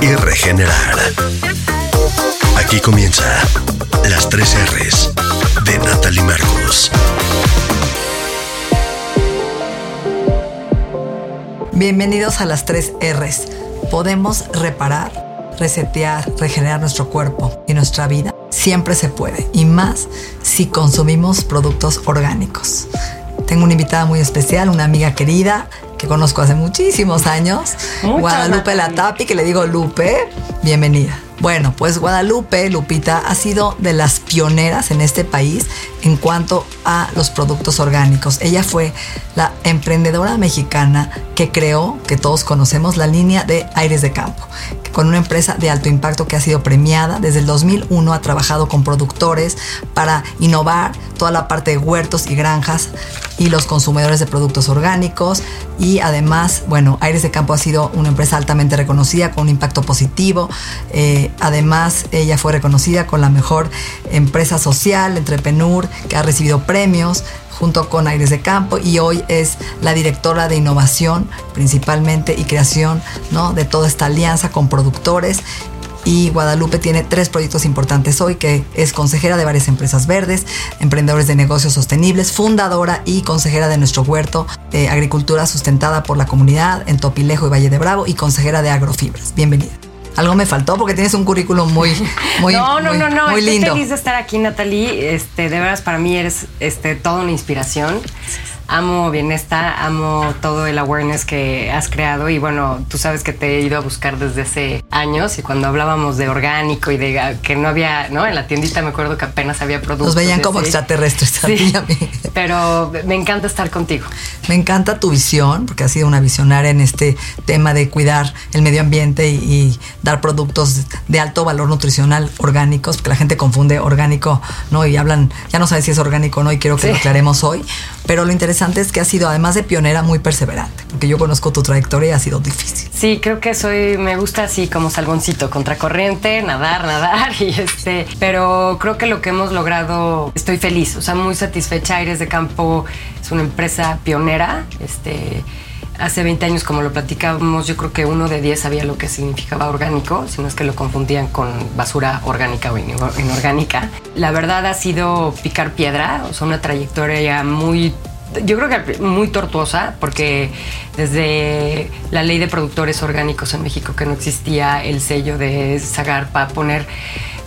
y regenerar. Aquí comienza las tres R's de Natalie Marcus. Bienvenidos a las tres R's. Podemos reparar, resetear, regenerar nuestro cuerpo y nuestra vida. Siempre se puede, y más si consumimos productos orgánicos. Tengo una invitada muy especial, una amiga querida que conozco hace muchísimos años, Guadalupe. Latapi, que le digo Lupe, bienvenida. Bueno, pues Guadalupe, Lupita, ha sido de las pioneras en este país en cuanto a los productos orgánicos. Ella fue la emprendedora mexicana que creó, que todos conocemos, la línea de Aires de Campo, con una empresa de alto impacto que ha sido premiada. Desde el 2001 ha trabajado con productores para innovar toda la parte de huertos y granjas y los consumidores de productos orgánicos. Y además, bueno, Aires de Campo ha sido una empresa altamente reconocida con un impacto positivo. Eh, además, ella fue reconocida con la mejor empresa social, Entrepreneur, que ha recibido premios junto con Aires de Campo y hoy es la directora de innovación principalmente y creación ¿no? de toda esta alianza con productores y Guadalupe tiene tres proyectos importantes hoy, que es consejera de varias empresas verdes, emprendedores de negocios sostenibles, fundadora y consejera de nuestro huerto, agricultura sustentada por la comunidad en Topilejo y Valle de Bravo y consejera de agrofibras. Bienvenida. Algo me faltó porque tienes un currículum muy, muy, no, no, muy, no, no. muy Estoy lindo. feliz de estar aquí, Natalie. Este, de veras, para mí eres este, toda una inspiración. Amo Bienesta, amo todo el awareness que has creado y bueno, tú sabes que te he ido a buscar desde hace años y cuando hablábamos de orgánico y de que no había, ¿no? En la tiendita me acuerdo que apenas había productos. Nos veían como ese. extraterrestres. Sí, pero me encanta estar contigo. Me encanta tu visión, porque has sido una visionaria en este tema de cuidar el medio ambiente y, y dar productos de alto valor nutricional orgánicos, porque la gente confunde orgánico, ¿no? Y hablan, ya no sabes si es orgánico o no, y quiero que Sí. lo aclaremos hoy. Pero lo interesante es que has sido, además de pionera, muy perseverante, porque yo conozco tu trayectoria y ha sido difícil. Sí, creo que soy, me gusta así como salgoncito, contracorriente, nadar, nadar y este, pero creo que lo que hemos logrado, estoy feliz, o sea, muy satisfecha. Aires de Campo es una empresa pionera, este, hace 20 años como lo platicábamos, yo creo que uno de 10 sabía lo que significaba orgánico, si no es que lo confundían con basura orgánica o ino- inorgánica. La verdad ha sido picar piedra, o sea, una trayectoria muy yo creo que muy tortuosa, porque desde la ley de productores orgánicos en México que no existía el sello de Zagarpa, poner,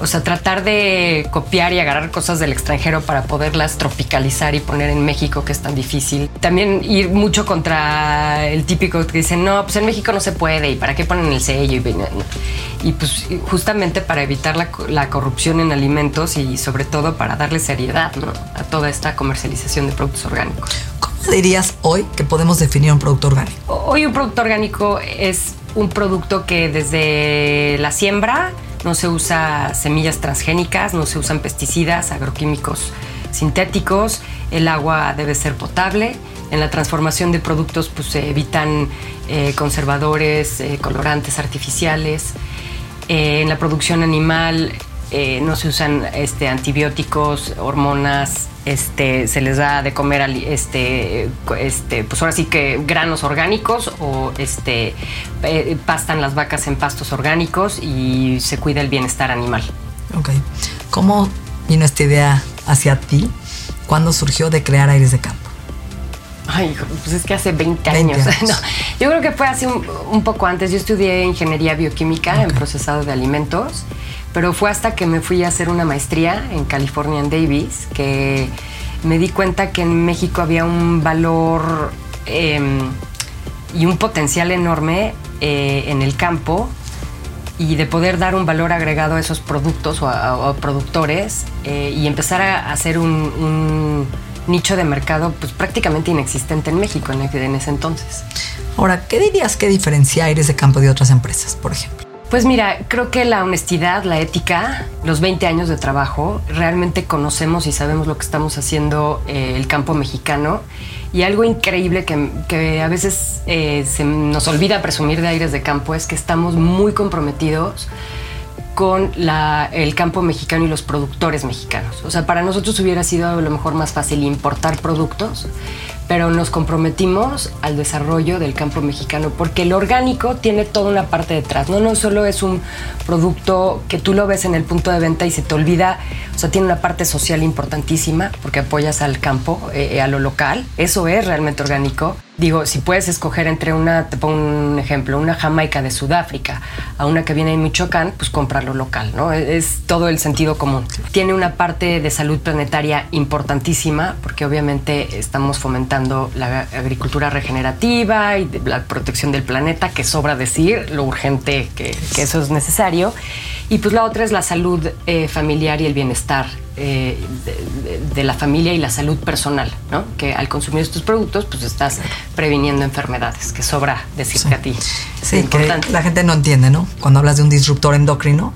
o sea, tratar de copiar y agarrar cosas del extranjero para poderlas tropicalizar y poner en México, que es tan difícil. También ir mucho contra el típico que dicen, no, pues en México no se puede, ¿y para qué ponen el sello? Y, y pues justamente para evitar la, co- la corrupción en alimentos y sobre todo para darle seriedad ¿no? a toda esta comercialización de productos orgánicos. ¿Cómo dirías hoy que podemos definir un producto orgánico? Hoy un producto orgánico es un producto que desde la siembra no se usa semillas transgénicas, no se usan pesticidas, agroquímicos sintéticos, el agua debe ser potable. En la transformación de productos pues, se evitan eh, conservadores, eh, colorantes artificiales. Eh, en la producción animal eh, no se usan este, antibióticos, hormonas, este, se les da de comer este, este, pues ahora sí que granos orgánicos o este, eh, pastan las vacas en pastos orgánicos y se cuida el bienestar animal. Ok. ¿Cómo vino esta idea hacia ti? ¿Cuándo surgió de crear Aires de Campo? Ay, pues es que hace 20 20 años. años. No, yo creo que fue así un, un poco antes. Yo estudié ingeniería bioquímica en procesado de alimentos, pero fue hasta que me fui a hacer una maestría en California en Davis que me di cuenta que en México había un valor em, y un potencial enorme eh, en el campo y de poder dar un valor agregado a esos productos o productores eh, y empezar a hacer un, un nicho de mercado pues prácticamente inexistente en México en, en ese entonces. Ahora, ¿qué dirías que diferencia Aires de Campo de otras empresas, por ejemplo? Pues mira, creo que la honestidad, la ética, los 20 años de trabajo, realmente conocemos y sabemos lo que estamos haciendo eh, el campo mexicano. Y algo increíble que, que a veces eh, se nos olvida presumir de Aires de Campo es que estamos muy comprometidos con el campo mexicano y los productores mexicanos. O sea, para nosotros hubiera sido a lo mejor más fácil importar productos, pero nos comprometimos al desarrollo del campo mexicano, porque el orgánico tiene toda una parte detrás. No, no solo es un producto que tú lo ves en el punto de venta y se te olvida, o sea, tiene una parte social importantísima, porque apoyas al campo, eh, a lo local. Eso es realmente orgánico. Digo, si puedes escoger entre una, te pongo un ejemplo, una jamaica de Sudáfrica a una que viene de Michoacán, pues comprarlo local, ¿no? Es, es todo el sentido común. Tiene una parte de salud planetaria importantísima, porque obviamente estamos fomentando la agricultura regenerativa y la protección del planeta, que sobra decir lo urgente que, que eso es necesario. Y pues la otra es la salud eh, familiar y el bienestar eh, de, de- de la familia y la salud personal, ¿no? Que al consumir estos productos, pues estás previniendo enfermedades, que sobra decirte a ti. Sí, Es que importante. la gente no entiende, ¿no? Cuando hablas de un disruptor endocrino,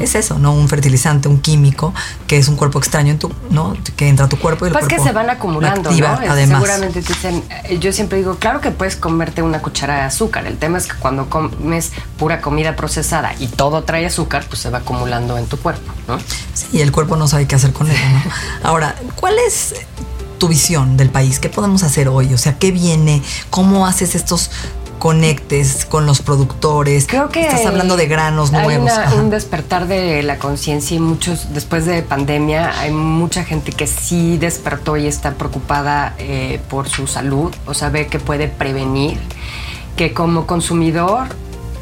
es eso, ¿no? Un fertilizante, un químico, que es un cuerpo extraño en tu, ¿no? Que entra a tu cuerpo y el Pues que se van acumulando, activa, ¿no? Además. Seguramente te dicen, eh, yo siempre digo, claro que puedes comerte una cuchara de azúcar. El tema es que cuando comes pura comida procesada y todo trae azúcar, pues se va acumulando en tu cuerpo, ¿no? Sí, el cuerpo no sabe qué hacer con él, ¿no? Ahora, ¿cuál es tu visión del país? ¿Qué podemos hacer hoy? O sea, ¿qué viene? ¿Cómo haces estos conectes con los productores? Creo que Estás hablando de granos hay nuevos. una- un despertar de la conciencia y muchos, después de pandemia, hay mucha gente que sí despertó y está preocupada eh, por su salud, o sea, ve que puede prevenir, que como consumidor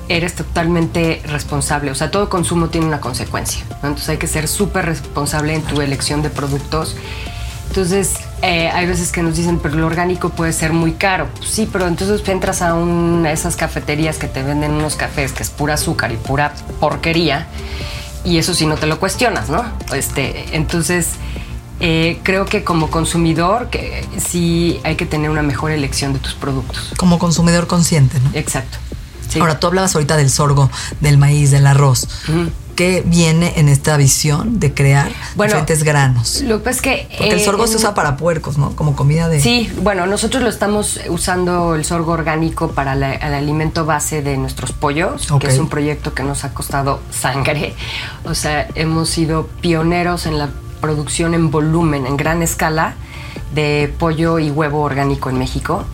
eres totalmente responsable, o sea, todo consumo tiene una consecuencia, ¿no? entonces hay que ser súper responsable en tu elección de productos. Entonces, eh, hay veces que nos dicen, pero lo orgánico puede ser muy caro. Pues sí, pero entonces entras a esas cafeterías que te venden unos cafés que es pura azúcar y pura porquería, y eso sí no te lo cuestionas, ¿no? Este, entonces, eh, creo que como consumidor, que sí hay que tener una mejor elección de tus productos. Como consumidor consciente, ¿no? Exacto. Sí. Ahora, tú hablabas ahorita del sorgo, del maíz, del arroz. ¿Qué viene en esta visión de crear Bueno, diferentes granos? Lo que pasa es que... Porque el eh, sorgo se usa para puercos, ¿no? Como comida de... Sí, bueno, nosotros lo estamos usando el sorgo orgánico para la- el alimento base de nuestros pollos, que es un proyecto que nos ha costado sangre. O sea, hemos sido pioneros en la producción en volumen, en gran escala, de pollo y huevo orgánico en México.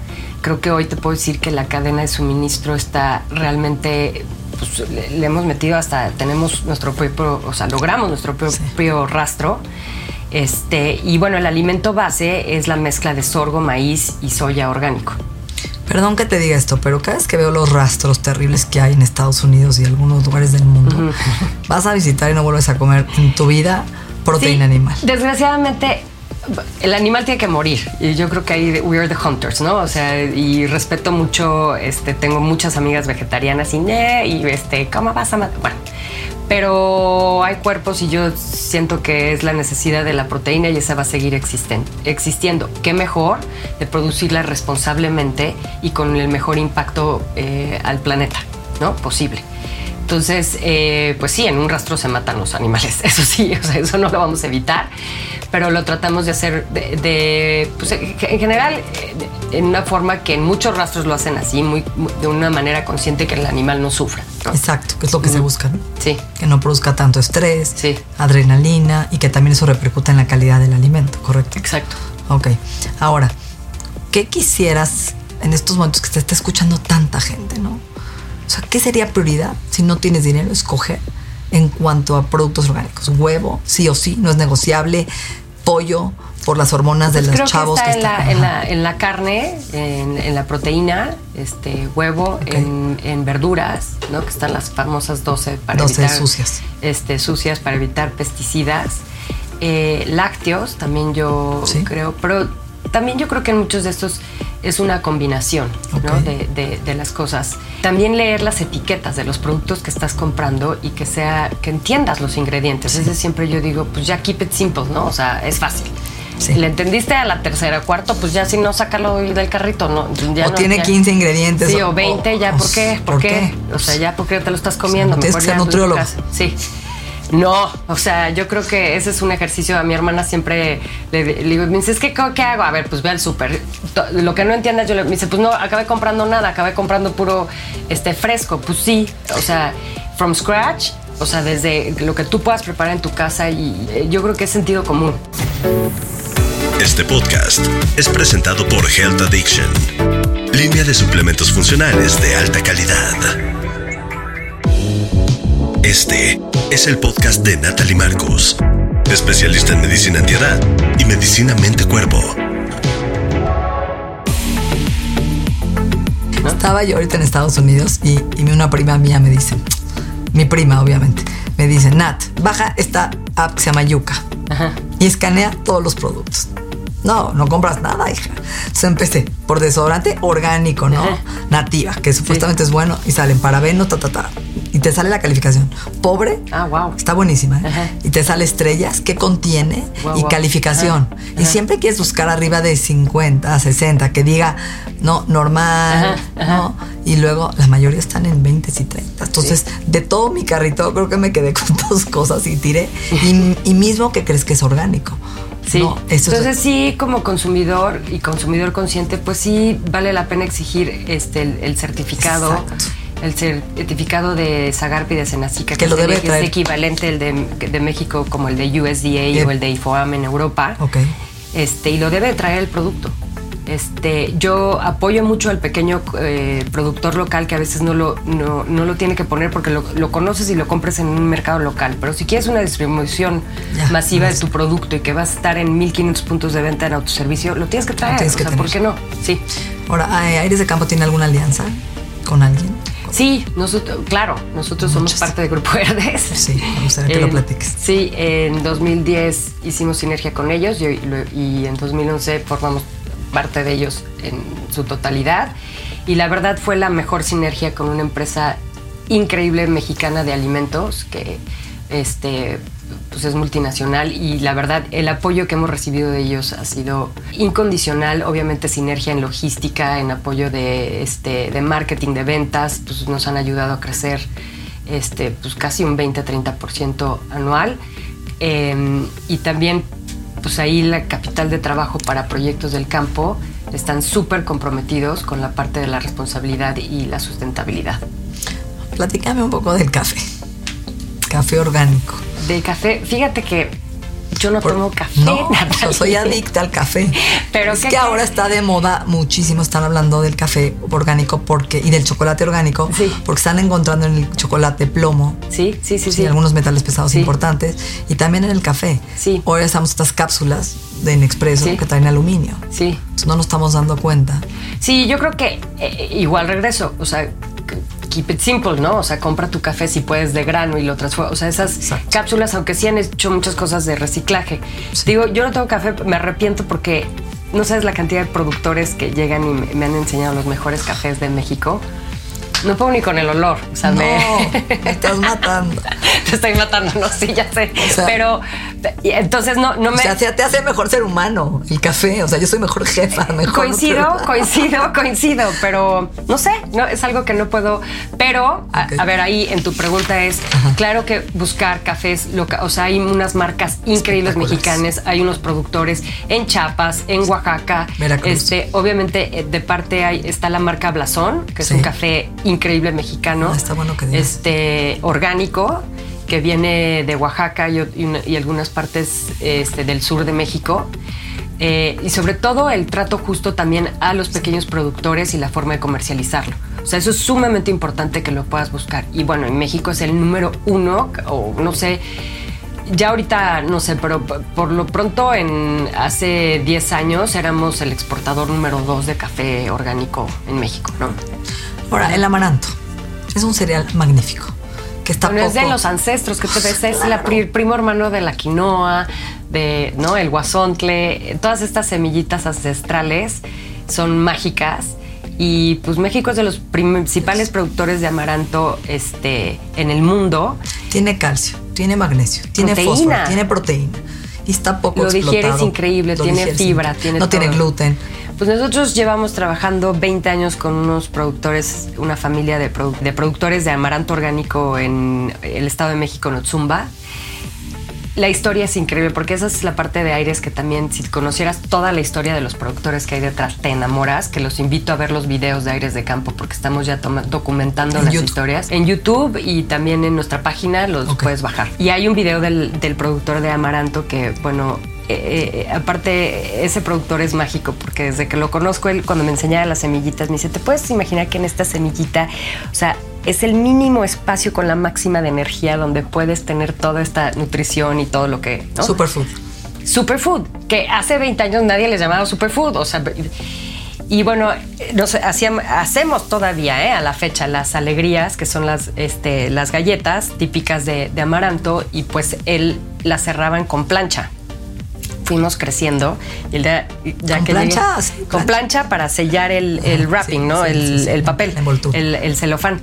Creo que hoy te puedo decir que la cadena de suministro está realmente pues, le, le hemos metido hasta tenemos nuestro propio, o sea, logramos nuestro propio rastro. Este, y bueno, el alimento base es la mezcla de sorgo, maíz y soya orgánico. Perdón que te diga esto, pero cada vez que veo los rastros terribles que hay en Estados Unidos y algunos lugares del mundo, vas a visitar y no vuelves a comer en tu vida proteína Sí, animal. Desgraciadamente, el animal tiene que morir. Y yo creo que ahí we are the hunters, ¿no? O sea, y respeto mucho, este, tengo muchas amigas vegetarianas y, y este, ¿cómo vas a matar? Bueno, pero hay cuerpos y yo siento que es la necesidad de la proteína y esa va a seguir existen- existiendo. ¿Qué mejor de producirla responsablemente y con el mejor impacto eh, al planeta, ¿no? Posible. Entonces, eh, pues sí, en un rastro se matan los animales, eso sí, o sea, eso no lo vamos a evitar, pero lo tratamos de hacer de, de, pues, en general eh, en una forma que en muchos rastros lo hacen así, muy, de una manera consciente que el animal no sufra. ¿no? Exacto, que es lo que se busca, ¿no? Sí. Que no produzca tanto estrés, Sí. adrenalina y que también eso repercuta en la calidad del alimento, ¿correcto? Exacto. Ok. Ahora, ¿qué quisieras en estos momentos que te está escuchando tanta gente, no? O sea, ¿qué sería prioridad si no tienes dinero escoger en cuanto a productos orgánicos? Huevo, sí o sí, no es negociable. pollo por las hormonas de Pues los chavos que está, en, la, están- en, la, en la carne, en, en la proteína, este huevo, en, en verduras, ¿no? Que están las famosas 12 para 12 evitar sucias. Este, sucias para evitar pesticidas. Eh, lácteos, también yo Sí. creo, pero también yo creo que en muchos de estos es una combinación de, de- de las cosas. También leer las etiquetas de los productos que estás comprando y que sea que entiendas los ingredientes. Es decir, siempre yo digo, pues ya keep it simple, ¿no? O sea, es fácil. Sí. Le entendiste a la tercera, cuarto, pues ya si no, sácalo del carrito, ¿no? Ya O no- tiene ya- 15 ingredientes. Sí, o 20, ya, ¿por qué? ¿Por, qué? O sea, ya, ¿por qué te lo estás comiendo? ya nutriólogo. casa. Sí. No, o sea, yo creo que ese es un ejercicio. A mi hermana siempre le, digo, me dice, es que, ¿qué hago? A ver, pues ve al súper. Lo que no entiendas, yo le me dice, pues no, acabé comprando nada, acabé comprando puro este, fresco. Pues sí, o sea, from scratch, o sea, desde lo que tú puedas preparar en tu casa y eh, yo creo que es sentido común. Este podcast es presentado por Health Addiction, línea de suplementos funcionales de alta calidad. Este es el podcast de Natalie Marcos, especialista en medicina antiedad y medicina mente-cuerpo. Estaba yo ahorita en Estados Unidos y, y una prima mía me dice, mi prima obviamente, me dice, Nat, baja esta app que se llama Yuka y escanea todos los productos. No, no compras nada, hija. Entonces empecé por desodorante orgánico, ¿no? Ajá. Nativa, que supuestamente es bueno y salen parabeno, ta, ta, ta. Y te sale la calificación. Pobre. Ah, wow. Está buenísima. ¿eh? Ajá. Y te sale estrellas, qué contiene y calificación. Ajá, Y siempre quieres buscar arriba de 50, 60, que diga, no, normal. ¿no? Y luego la mayoría están en 20 y 30. Entonces, de todo mi carrito, creo que me quedé con dos cosas y tiré. Y, y mismo que crees que es orgánico. Sí. No, es- Entonces sí, como consumidor y consumidor consciente, pues sí vale la pena exigir este el, el certificado. Exacto. El certificado de Zagarpi de Senacica, Que lo debe es traer. equivalente el de, de México como el de USDA Bien. o el de IFOAM en Europa. Este, y lo debe traer el producto. Este, yo apoyo mucho al pequeño eh, productor local que a veces no lo, no, no lo tiene que poner porque lo, lo conoces y lo compres en un mercado local. Pero si quieres una distribución Ya, masiva de tu producto y que vas a estar en 1500 puntos de venta en autoservicio, lo tienes que traer. tienes que sea, ¿por qué no? Sí. Ahora, ¿Ay- ¿Aires de Campo tiene alguna alianza con alguien? Sí, nosotros, claro, nosotros somos parte de Grupo Verdes. Sí, me gustaría que lo En- platiques. Sí, en 2010 hicimos sinergia con ellos y, lo- y en 2011 formamos parte de ellos en su totalidad. Y la verdad fue la mejor sinergia con una empresa increíble mexicana de alimentos que este, pues es multinacional y la verdad el apoyo que hemos recibido de ellos ha sido incondicional, obviamente sinergia en logística, en apoyo de, este, de marketing, de ventas, pues nos han ayudado a crecer este, pues casi un 20-30% anual. Eh, y también, pues ahí la capital de trabajo para proyectos del campo están súper comprometidos con la parte de la responsabilidad y la sustentabilidad. Platícame un poco del café. Café orgánico. De café, fíjate que yo no Por- tomo café. No, yo soy adicta al café. Pero es ¿qué que ahora está de moda muchísimo, están hablando del café orgánico porque y del chocolate orgánico Sí. porque están encontrando en el chocolate plomo Sí, sí, sí, y sí. algunos metales pesados Sí. importantes y también en el café. Sí. Ahora estamos estas cápsulas de Nespresso Sí. que traen aluminio. Sí. Entonces no nos estamos dando cuenta. Sí, yo creo que eh, igual regreso, o sea, keep it simple, ¿no? O sea, compra tu café si puedes de grano y lo transforma. O sea, esas Exacto. cápsulas, aunque sí han hecho muchas cosas de reciclaje. Digo, yo no tengo café, me arrepiento porque no sabes la cantidad de productores que llegan y me han enseñado los mejores cafés de México. No puedo ni con el olor, o sea, no, me... me estás matando. Te estoy matando, no, sí, ya sé. O sea- pero entonces no, no O me... sea, te hace mejor ser humano el café. O sea, yo soy mejor jefa, mejor Coincido, coincido, coincido, pero no sé, no es algo que no puedo. Pero, a, ver, ahí en tu pregunta es, claro que buscar cafés, loca- o sea, hay unas marcas increíbles mexicanas, hay unos productores en Chiapas, en Oaxaca. Veracruz. Este, obviamente, eh, de parte hay, está la marca Blasón, que es un café increíble mexicano. Ah, está bueno que digas. Este, orgánico que viene de Oaxaca y, y una- y algunas partes este, del sur de México. Eh, y sobre todo el trato justo también a los pequeños productores y la forma de comercializarlo. O sea, eso es sumamente importante que lo puedas buscar. Y bueno, en México es el número uno, o no sé, ya ahorita, no sé, pero por lo pronto, en hace 10 años éramos el exportador número 2 de café orgánico en México, ¿no? Ahora, el amaranto es un cereal magnífico. Que está Bueno, es de los ancestros, que te ves, es pri- primo hermano de la quinoa, de, ¿no? El guasontle, todas estas semillitas ancestrales son mágicas. Y pues México es de los principales productores de amaranto este, en el mundo. Tiene calcio, tiene magnesio, tiene Proteína. fósforo, tiene proteína. Y está poco Lo digieres explotado. increíble, Lo tiene digieres fibra, increíble. tiene No tiene gluten. Pues nosotros llevamos trabajando 20 años con unos productores, una familia de, produ- de productores de amaranto orgánico en el Estado de México, en Otzumba. La historia es increíble porque esa es la parte de Aires que también, si conocieras toda la historia de los productores que hay detrás, te enamoras, que los invito a ver los videos de Aires de Campo porque estamos ya documentando En las YouTube. historias. En YouTube y también en nuestra página los puedes bajar. Y hay un video del, del productor de Amaranto que, bueno, eh, eh, aparte ese productor es mágico porque desde que lo conozco él cuando me enseñaba las semillitas me dice, ¿te puedes imaginar que en esta semillita, o sea, es el mínimo espacio con la máxima de energía donde puedes tener toda esta nutrición y todo lo que... ¿no? Superfood. Superfood, que hace 20 años nadie les llamaba superfood, o sea, y bueno, nos hacíamos, hacemos todavía ¿eh? a la fecha las alegrías, que son las, este, las galletas típicas de, de amaranto, y pues él las cerraban con plancha. Fuimos creciendo y el día- ya ¿Con que plancha? llegué- Sí, con plancha para sellar el, el wrapping, sí, ¿no? sí, el, el papel, el, el celofán.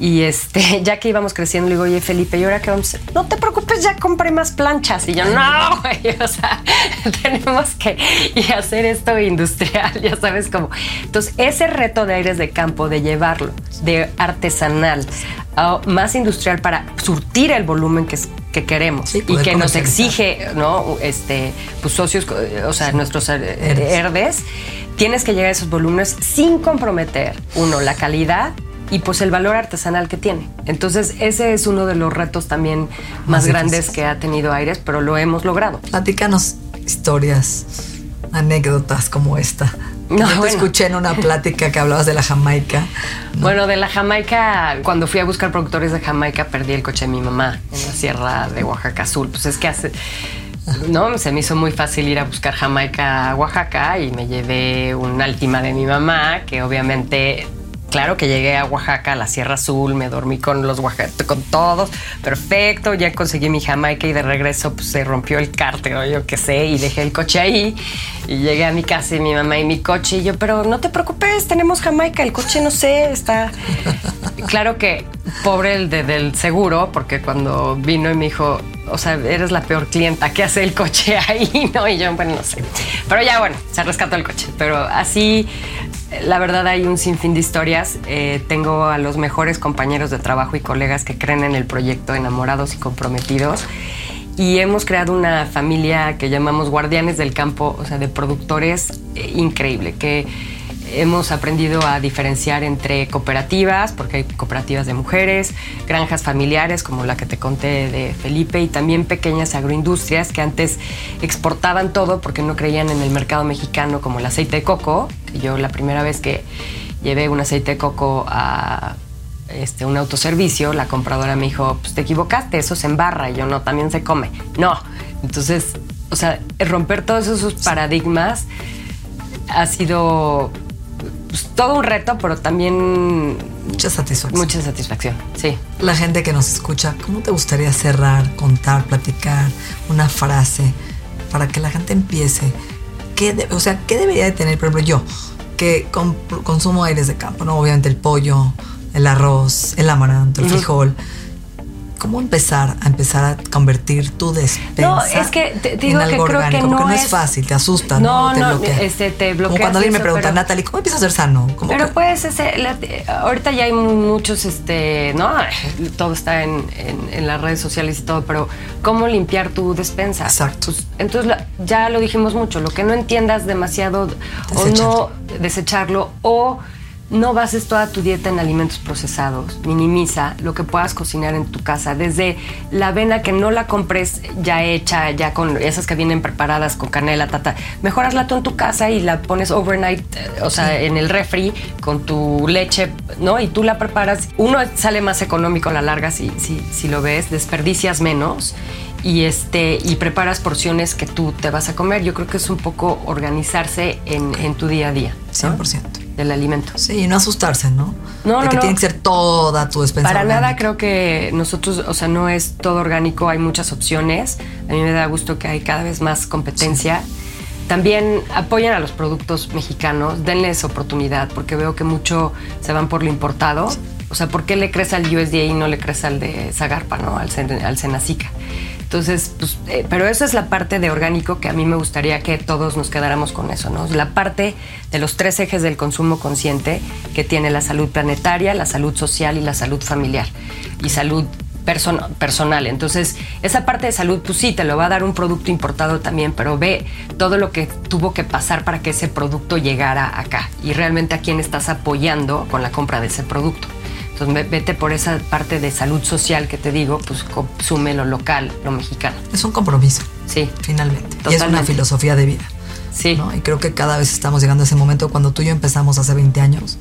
Y este, ya que íbamos creciendo, le digo, oye, Felipe, ¿y ahora qué vamos a hacer? No te preocupes, ya compré más planchas. Y yo, no, güey, o sea, tenemos que y hacer esto industrial, ya sabes cómo. Entonces, ese reto de aires de campo, de llevarlo de artesanal a más industrial para surtir el volumen que, es- que queremos Sí, y que nos exige, ¿no? Este, pues socios, o sea, nuestros Herdes. herdes, tienes que llegar a esos volúmenes sin comprometer, uno, la calidad y pues el valor artesanal que tiene. Entonces, ese es uno de los retos también más, Más grandes que ha tenido Aires, pero lo hemos logrado. Platícanos historias, anécdotas como esta. No, Yo te bueno. escuché en una plática que hablabas de la Jamaica. Bueno, de la Jamaica, cuando fui a buscar productores de Jamaica, perdí el coche de mi mamá en la sierra de Oaxaca Azul. Pues es que hace. No, se me hizo muy fácil ir a buscar Jamaica a Oaxaca y me llevé un Altima de mi mamá, que obviamente. Claro que llegué a Oaxaca, a la Sierra Azul, me dormí con los Oaxaca, con todos, perfecto, ya conseguí mi Jamaica y de regreso pues, se rompió el cárter o yo qué sé y dejé el coche ahí. Y llegué a mi casa y mi mamá y mi coche. Y yo, pero no te preocupes, tenemos Jamaica, el coche no sé, está... Claro que pobre el de- del seguro, porque cuando vino y me dijo, o sea, eres la peor clienta, ¿qué hace el coche ahí? No, y yo, bueno, no sé. Pero ya, bueno, se rescató el coche. Pero así, la verdad, hay un sinfín de historias. Eh, tengo a los mejores compañeros de trabajo y colegas que creen en el proyecto, enamorados y comprometidos. Y hemos creado una familia que llamamos Guardianes del Campo, o sea, de productores eh, increíble, que hemos aprendido a diferenciar entre cooperativas, porque hay cooperativas de mujeres, granjas familiares como la que te conté de Felipe y también pequeñas agroindustrias que antes exportaban todo porque no creían en el mercado mexicano como el aceite de coco. que Yo la primera vez que llevé un aceite de coco a este, un autoservicio, la compradora me dijo, pues te equivocaste, eso se embarra. Y yo, no, también se come. No. Entonces, o sea, romper todos esos paradigmas ha sido pues, todo un reto, pero también Mucha satisfacción. mucha satisfacción. Sí. La gente que nos escucha, ¿cómo te gustaría cerrar, contar, platicar una frase para que la gente empiece? ¿Qué de- o sea, ¿qué debería de tener, por ejemplo, yo, que consumo aires de campo, ¿no? Obviamente el pollo, el arroz, el amaranto, el frijol. ¿Cómo empezar a empezar a convertir tu despensa No, es que te- te en digo que creo que orgánico? Porque no no es es- fácil, te asusta, No, ¿no? Te bloquea. este, te Como cuando alguien me pregunta, pero- Natalie, ¿cómo empiezo a ser sano? ¿Cómo Pero que- pues ese, la- ahorita ya hay muchos, este, ¿no? Todo está en, en- en las redes sociales y todo, pero ¿cómo limpiar tu despensa? Exacto. Pues, entonces ya lo dijimos mucho, lo que no entiendas demasiado o no desecharlo o no bases toda tu dieta en alimentos procesados, minimiza lo que puedas cocinar en tu casa, desde la avena que no la compres ya hecha, ya con esas que vienen preparadas con canela, tata, mejor hazla tú en tu casa y la pones overnight, eh, o sea, en el refri con tu leche, ¿no? Y tú la preparas. Uno sale más económico a la larga si, si, si lo ves, desperdicias menos y, este, y preparas porciones que tú te vas a comer. Yo creo que es un poco organizarse en, en tu día a día. ¿no? 100%. Del alimento. Sí, y no asustarse, ¿no? No, de no, que no. tiene que ser toda tu despensa Para nada orgánica. creo que nosotros, o sea, no es todo orgánico, hay muchas opciones. A mí me da gusto que hay cada vez más competencia. También apoyan a los productos mexicanos, denles oportunidad, porque veo que mucho se van por lo importado. O sea, ¿por qué le crees al USDA y no le crees al de Zagarpa, no? Al, Sen- al Senacica. Entonces, pues, eh, pero esa es la parte de orgánico que a mí me gustaría que todos nos quedáramos con eso, ¿no? La parte de los tres ejes del consumo consciente que tiene la salud planetaria, la salud social y la salud familiar. Y salud person- personal. Entonces, esa parte de salud, pues sí, te lo va a dar un producto importado también, pero ve todo lo que tuvo que pasar para que ese producto llegara acá y realmente a quién estás apoyando con la compra de ese producto. Entonces, ve- vete por esa parte de salud social que te digo, pues consume lo local, lo mexicano. Es un compromiso, Sí, finalmente. Y es una Totalmente. filosofía de vida. sí. ¿no? Y creo que cada vez estamos llegando a ese momento cuando tú y yo empezamos hace 20 años,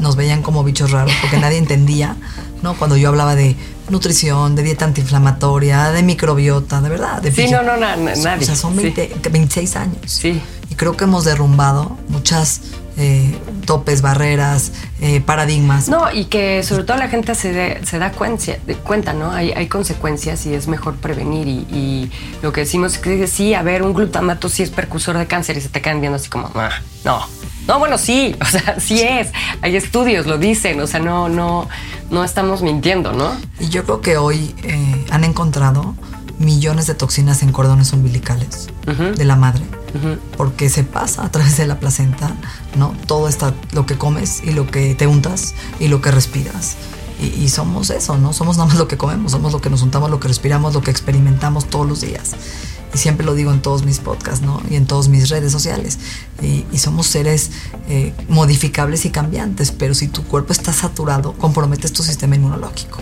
nos veían como bichos raros porque nadie entendía, ¿no? Cuando yo hablaba de nutrición, de dieta antiinflamatoria, de microbiota, de verdad. De Sí, bicho- no, no, na- na- O nadie. sea, son Sí. 20 26 años. Sí. Y creo que hemos derrumbado muchas eh, topes, barreras, eh, paradigmas. No, y que sobre todo la gente se, de- se da cuenta, de cuenta, ¿no? Hay, hay consecuencias y es mejor prevenir. Y, y lo que decimos es que sí, a ver, un glutamato sí es precursor de cáncer y se te quedan viendo así como, "Ah, no. No, bueno, sí, o sea, sí es. Hay estudios, lo dicen, o sea, no, no, no estamos mintiendo, ¿no? Y yo creo que hoy eh, han encontrado millones de toxinas en cordones umbilicales de la madre, porque se pasa a través de la placenta, ¿no? Todo está lo que comes y lo que te untas y lo que respiras. Y, somos eso, ¿no? Somos nada más lo que comemos, somos lo que nos untamos, lo que respiramos, lo que experimentamos todos los días. Y siempre lo digo en todos mis podcasts, ¿no? Y en todas mis redes sociales. Y, y somos seres eh, modificables y cambiantes, pero si tu cuerpo está saturado, comprometes tu sistema inmunológico.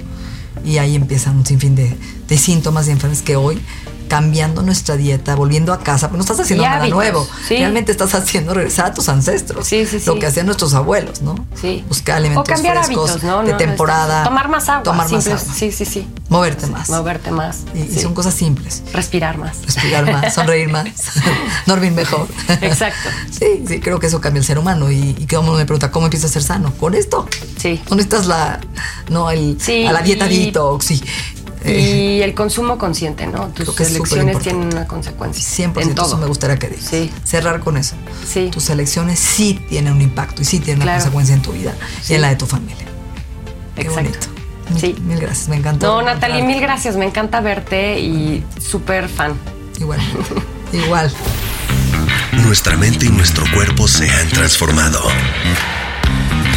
Y ahí empiezan un sinfín de, de síntomas y enfermedades que hoy, cambiando nuestra dieta, volviendo a casa, pues no estás haciendo Y nada hábitos, nuevo. sí. Realmente estás haciendo regresar a tus ancestros. Sí, sí, Lo sí. que hacían nuestros abuelos, ¿no? Sí. Buscar alimentos O cambiar frescos, hábitos, ¿no? de No, temporada. Tomar más agua. Tomar más agua. Sí, sí, sí. Moverte más. Moverte más. Y, y sí. son cosas simples. Respirar más. Respirar más, sonreír más, dormir mejor. Exacto. Sí, sí, creo que eso cambia el ser humano. Y, y uno me pregunta, ¿cómo empieza a ser sano? Con esto. Sí. No necesitas la, no, el, Sí, a la dieta detox y, eh, Y el consumo consciente, ¿no? Tus Creo que es elecciones tienen una consecuencia. 100% en todo. eso me gustaría que digas. Sí. Cerrar con eso. Sí. Tus elecciones sí tienen un impacto y sí tienen una consecuencia en tu vida y en la de tu familia. Qué Exacto. bonito. Sí. mil gracias, me encantó. No, Natalie, mil gracias. Me encanta verte y súper fan. Igual, igual. Nuestra mente y nuestro cuerpo se han transformado.